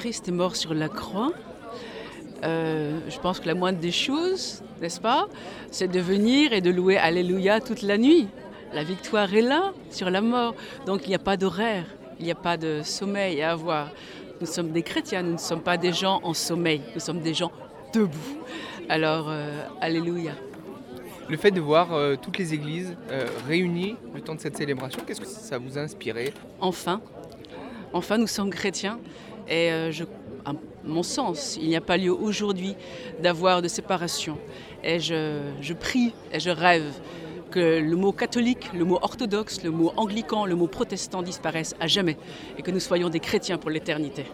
Christ est mort sur la croix, euh, je pense que la moindre des choses, n'est-ce pas, c'est de venir et de louer Alléluia toute la nuit. La victoire est là sur la mort. Donc il n'y a pas d'horaire, il n'y a pas de sommeil à avoir. Nous sommes des chrétiens, nous ne sommes pas des gens en sommeil, nous sommes des gens debout. Alors, euh, Alléluia. Le fait de voir euh, toutes les églises réunies le temps de cette célébration, qu'est-ce que ça vous a inspiré? Enfin, enfin nous sommes chrétiens et je, à mon sens, il n'y a pas lieu aujourd'hui d'avoir de séparation. Et je, je prie et je rêve que le mot catholique, le mot orthodoxe, le mot anglican, le mot protestant disparaissent à jamais et que nous soyons des chrétiens pour l'éternité.